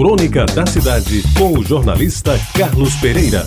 Crônica da Cidade, com o jornalista Carlos Pereira.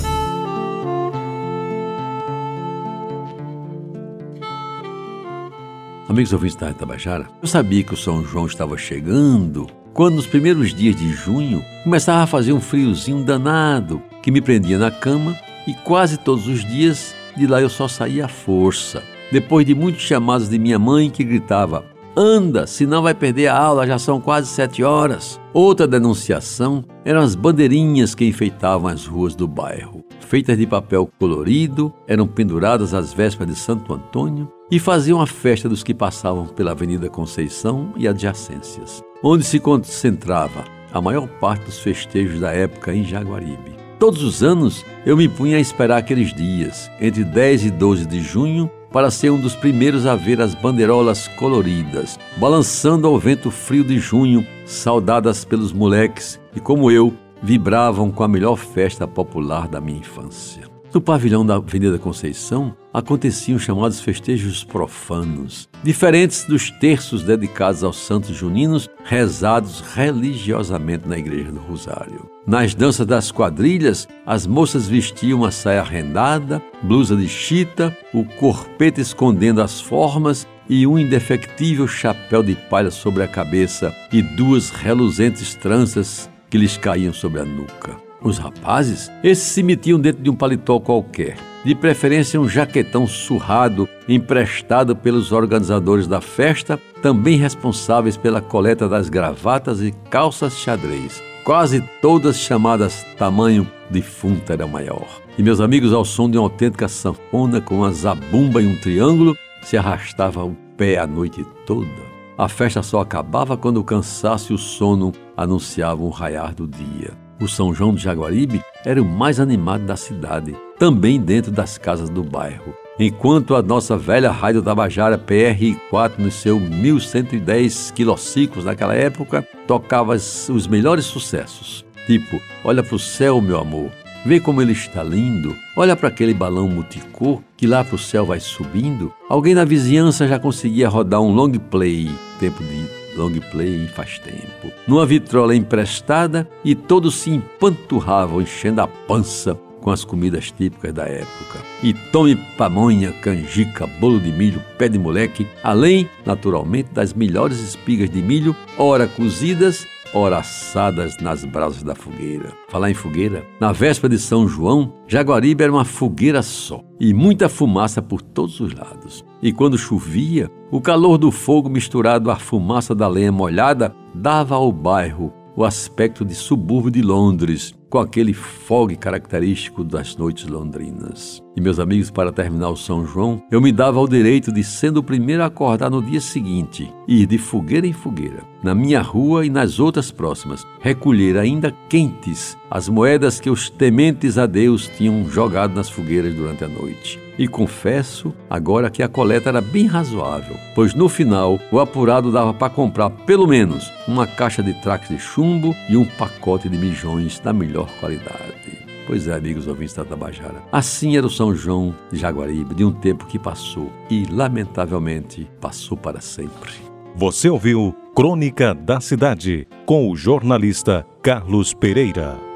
Amigos ouvintes da Tabajara, eu sabia que o São João estava chegando quando, nos primeiros dias de junho, começava a fazer um friozinho danado que me prendia na cama e quase todos os dias de lá eu só saía à força. Depois de muitos chamados de minha mãe que gritava: Anda, senão vai perder a aula, já são quase sete horas. Outra denunciação eram as bandeirinhas que enfeitavam as ruas do bairro. Feitas de papel colorido, eram penduradas às vésperas de Santo Antônio e faziam a festa dos que passavam pela Avenida Conceição e adjacências, onde se concentrava a maior parte dos festejos da época em Jaguaribe. Todos os anos eu me punha a esperar aqueles dias, entre 10 e 12 de junho, para ser um dos primeiros a ver as bandeirolas coloridas, balançando ao vento frio de junho, saudadas pelos moleques que, como eu, vibravam com a melhor festa popular da minha infância. No pavilhão da Avenida Conceição aconteciam chamados festejos profanos, diferentes dos terços dedicados aos santos juninos, rezados religiosamente na Igreja do Rosário. Nas danças das quadrilhas, as moças vestiam uma saia rendada, blusa de chita, o corpete escondendo as formas e um indefectível chapéu de palha sobre a cabeça e duas reluzentes tranças que lhes caíam sobre a nuca. Os rapazes, esses se metiam dentro de um paletó qualquer, de preferência um jaquetão surrado emprestado pelos organizadores da festa, também responsáveis pela coleta das gravatas e calças xadrez, quase todas chamadas tamanho defunto era maior. E meus amigos, ao som de uma autêntica sanfona com uma zabumba e um triângulo, se arrastava o pé a noite toda. A festa só acabava quando o cansaço e o sono anunciavam o raiar do dia. O São João do Jaguaribe era o mais animado da cidade, também dentro das casas do bairro. Enquanto a nossa velha rádio Tabajara PR4 no seu 1110 quilociclos naquela época tocava os melhores sucessos, tipo Olha pro céu, meu amor, Vê como ele está lindo. Olha para aquele balão multicor que lá para o céu vai subindo. Alguém na vizinhança já conseguia rodar um long play, tempo de long play faz tempo, numa vitrola emprestada e todos se empanturravam enchendo a pança com as comidas típicas da época. E tome pamonha, canjica, bolo de milho, pé de moleque, além, naturalmente, das melhores espigas de milho, ora cozidas, ora assadas nas brasas da fogueira. Falar em fogueira, na véspera de São João, Jaguaribe era uma fogueira só e muita fumaça por todos os lados. E quando chovia, o calor do fogo misturado à fumaça da lenha molhada dava ao bairro o aspecto de subúrbio de Londres, com aquele fogue característico das noites londrinas. E meus amigos, para terminar o São João, eu me dava o direito de, sendo o primeiro a acordar no dia seguinte, ir de fogueira em fogueira, na minha rua e nas outras próximas, recolher ainda quentes as moedas que os tementes a Deus tinham jogado nas fogueiras durante a noite. E confesso agora que a coleta era bem razoável, pois no final o apurado dava para comprar pelo menos uma caixa de tracks de chumbo e um pacote de mijões da melhor qualidade. Pois é, amigos ouvintes da Tabajara. Assim era o São João de Jaguaribe, de um tempo que passou e, lamentavelmente, passou para sempre. Você ouviu Crônica da Cidade, com o jornalista Carlos Pereira.